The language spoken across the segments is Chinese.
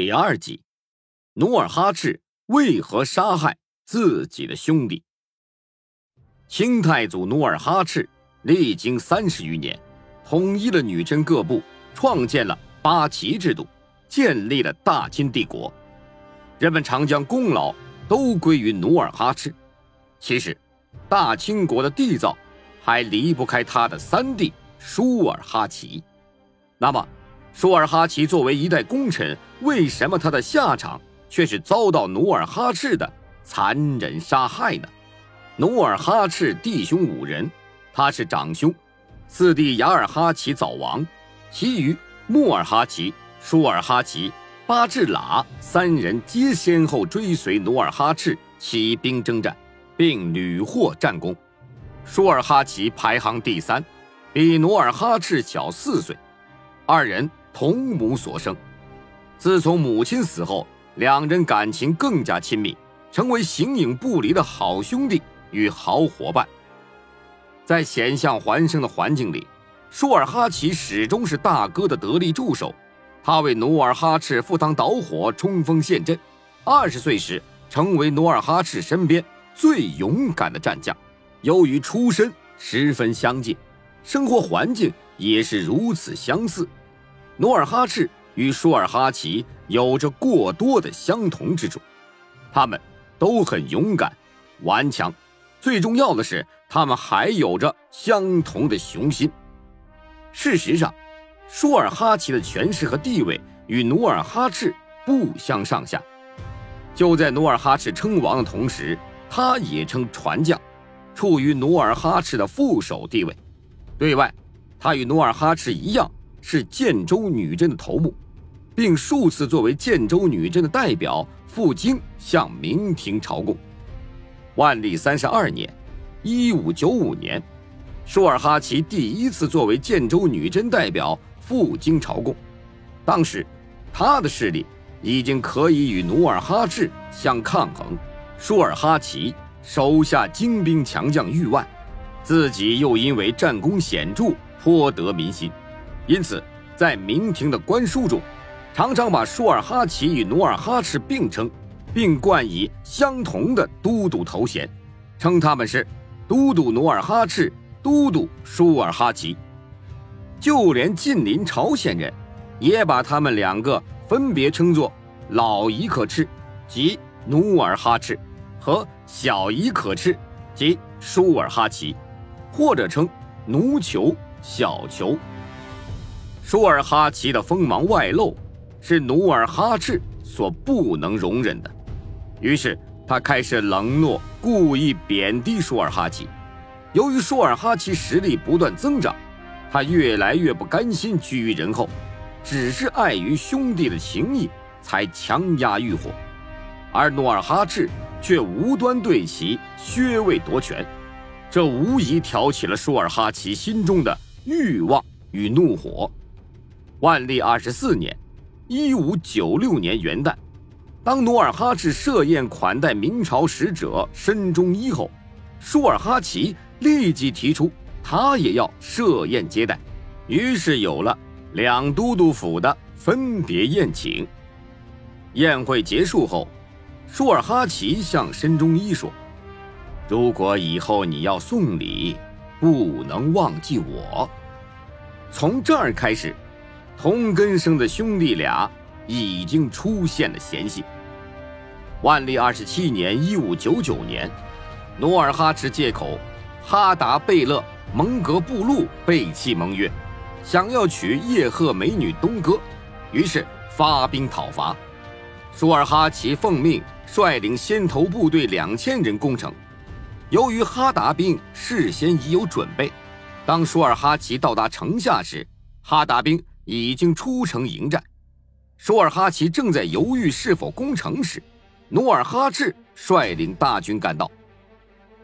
第二集，努尔哈赤为何杀害自己的兄弟？清太祖努尔哈赤历经三十余年，统一了女真各部，创建了八旗制度，建立了大清帝国。人们常将功劳都归于努尔哈赤。其实，大清国的缔造还离不开他的三弟舒尔哈齐。那么，舒尔哈齐作为一代功臣，为什么他的下场却是遭到努尔哈赤的残忍杀害呢？努尔哈赤弟兄五人，他是长兄，四弟雅尔哈齐早亡，其余穆尔哈齐、舒尔哈齐、巴志喇三人皆先后追随努尔哈赤起兵征战，并屡获战功。舒尔哈齐排行第三，比努尔哈赤小四岁，二人。同母所生，自从母亲死后，两人感情更加亲密，成为形影不离的好兄弟与好伙伴。在险象环生的环境里，舒尔哈齐始终是大哥的得力助手。他为努尔哈赤赴汤蹈火、冲锋陷阵，二十岁时成为努尔哈赤身边最勇敢的战将。由于出身十分相近，生活环境也是如此相似。努尔哈赤与舒尔哈齐有着过多的相同之处，他们都很勇敢、顽强，最重要的是，他们还有着相同的雄心。事实上，舒尔哈齐的权势和地位与努尔哈赤不相上下。就在努尔哈赤称王的同时，他也称传将，处于努尔哈赤的副手地位。对外，他与努尔哈赤一样。是建州女真的头目，并数次作为建州女真的代表赴京向明廷朝贡。万历三十二年（一五九五年），舒尔哈齐第一次作为建州女真代表赴京朝贡。当时，他的势力已经可以与努尔哈赤相抗衡。舒尔哈齐手下精兵强将逾万，自己又因为战功显著，颇得民心。因此，在明廷的官书中，常常把舒尔哈齐与努尔哈赤并称，并冠以相同的都督头衔，称他们是都督努尔哈赤、都督舒尔哈齐。就连近邻朝鲜人，也把他们两个分别称作老夷可赤，即努尔哈赤，和小夷可赤，即舒尔哈齐，或者称奴酋、小酋。舒尔哈齐的锋芒外露，是努尔哈赤所不能容忍的。于是他开始冷落，故意贬低舒尔哈齐。由于舒尔哈齐实力不断增长，他越来越不甘心居于人后，只是碍于兄弟的情谊，才强压欲火。而努尔哈赤却无端对其削位夺权，这无疑挑起了舒尔哈齐心中的欲望与怒火。万历二十四年，一五九六年元旦，当努尔哈赤设宴款待明朝使者申中一后，舒尔哈齐立即提出他也要设宴接待，于是有了两都督府的分别宴请。宴会结束后，舒尔哈齐向申中一说：“如果以后你要送礼，不能忘记我。”从这儿开始。同根生的兄弟俩已经出现了嫌隙。万历二十七年（一五九九年），努尔哈赤借口哈达贝勒蒙格布路背弃盟约，想要娶叶赫美女东哥，于是发兵讨伐。舒尔哈齐奉命率领先头部队两千人攻城。由于哈达兵事先已有准备，当舒尔哈齐到达城下时，哈达兵。已经出城迎战，舒尔哈齐正在犹豫是否攻城时，努尔哈赤率领大军赶到。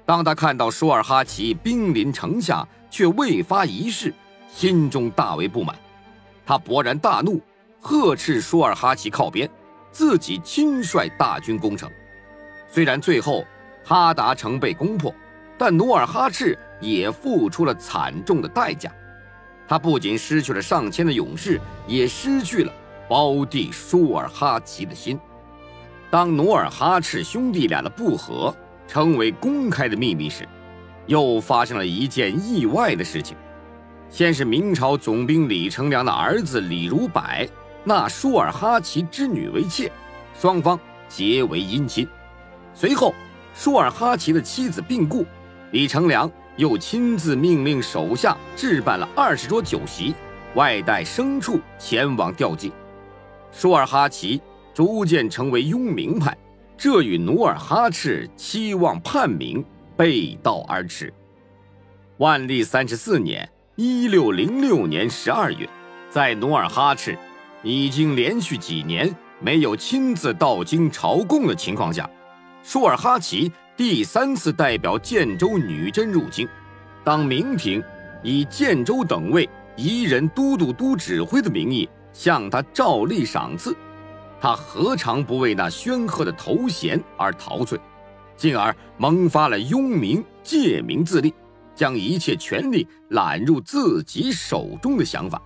当他看到舒尔哈齐兵临城下却未发一誓，心中大为不满。他勃然大怒，呵斥舒尔哈齐靠边，自己亲率大军攻城。虽然最后哈达城被攻破，但努尔哈赤也付出了惨重的代价。他不仅失去了上千的勇士，也失去了胞弟舒尔哈齐的心。当努尔哈赤兄弟俩的不和成为公开的秘密时，又发生了一件意外的事情。先是明朝总兵李成梁的儿子李如柏纳舒尔哈齐之女为妾，双方结为姻亲。随后，舒尔哈齐的妻子病故，李成梁又亲自命令手下置办了二十桌酒席，外带牲畜前往吊祭。舒尔哈齐。逐渐成为拥明派，这与努尔哈赤期望叛明背道而驰。万历三十四年（一六零六年）十二月，在努尔哈赤已经连续几年没有亲自到京朝贡的情况下，舒尔哈齐第三次代表建州女真入京。当明廷以建州等位一人都督都指挥的名义向他照例赏赐。他何尝不为那煊赫的头衔而陶醉，进而萌发了拥民借名自立，将一切权力揽入自己手中的想法。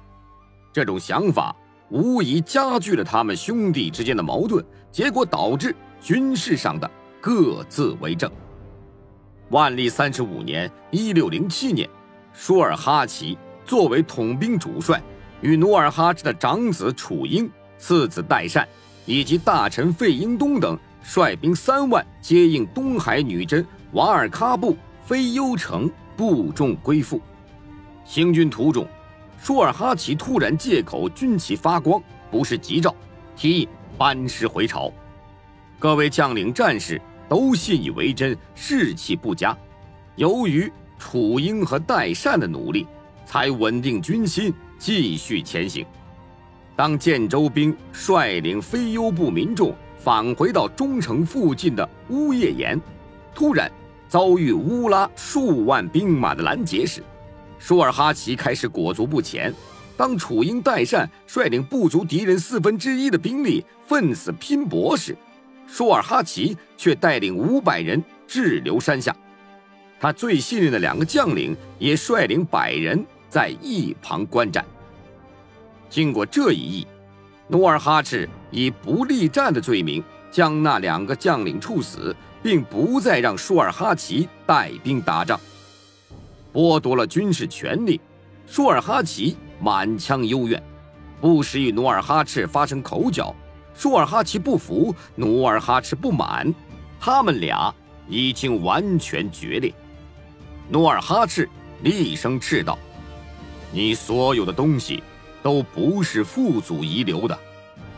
这种想法无疑加剧了他们兄弟之间的矛盾，结果导致军事上的各自为政。万历三十五年（一六零七年），舒尔哈齐作为统兵主帅，与努尔哈赤的长子楚英、次子代善。以及大臣费英东等率兵三万接应东海女真瓦尔喀布非优城部众归附。行军途中，舒尔哈齐突然借口军旗发光不是吉兆，提议班师回朝。各位将领战士都信以为真，士气不佳。由于楚英和代善的努力，才稳定军心，继续前行。当建州兵率领非优部民众返回到中城附近的乌叶岩，突然遭遇乌拉数万兵马的拦截时，舒尔哈齐开始裹足不前。当楚英代善率领不足敌人四分之一的兵力奋死拼搏时，舒尔哈齐却带领五百人滞留山下。他最信任的两个将领也率领百人在一旁观战。经过这一役，努尔哈赤以不力战的罪名将那两个将领处死，并不再让舒尔哈齐带兵打仗，剥夺了军事权力。舒尔哈齐满腔幽怨，不时与努尔哈赤发生口角。舒尔哈齐不服，努尔哈赤不满，他们俩已经完全决裂。努尔哈赤厉声斥道：“你所有的东西！”都不是父祖遗留的，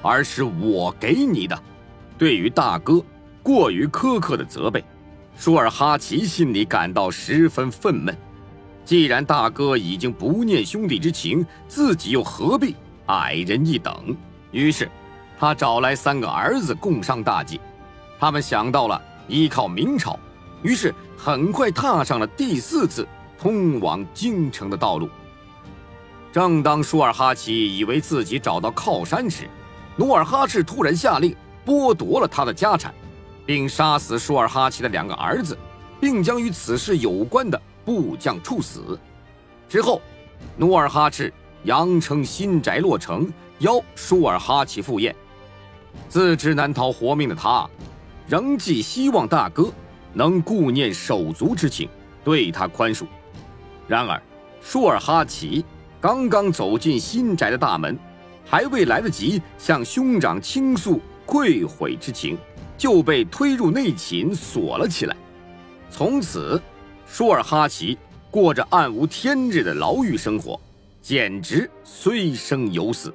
而是我给你的。对于大哥过于苛刻的责备，舒尔哈齐心里感到十分愤懑。既然大哥已经不念兄弟之情，自己又何必矮人一等？于是，他找来三个儿子共商大计。他们想到了依靠明朝，于是很快踏上了第四次通往京城的道路。正当舒尔哈齐以为自己找到靠山时，努尔哈赤突然下令剥夺了他的家产，并杀死舒尔哈齐的两个儿子，并将与此事有关的部将处死。之后，努尔哈赤扬称新宅落成，邀舒尔哈齐赴宴。自知难逃活命的他，仍寄希望大哥能顾念手足之情，对他宽恕。然而，舒尔哈齐。刚刚走进新宅的大门，还未来得及向兄长倾诉愧悔之情，就被推入内寝锁了起来。从此，舒尔哈齐过着暗无天日的牢狱生活，简直虽生犹死。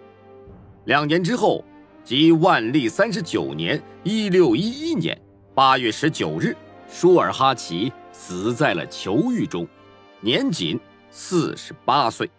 两年之后，即万历三十九年（一六一一年）八月十九日，舒尔哈齐死在了囚狱中，年仅四十八岁。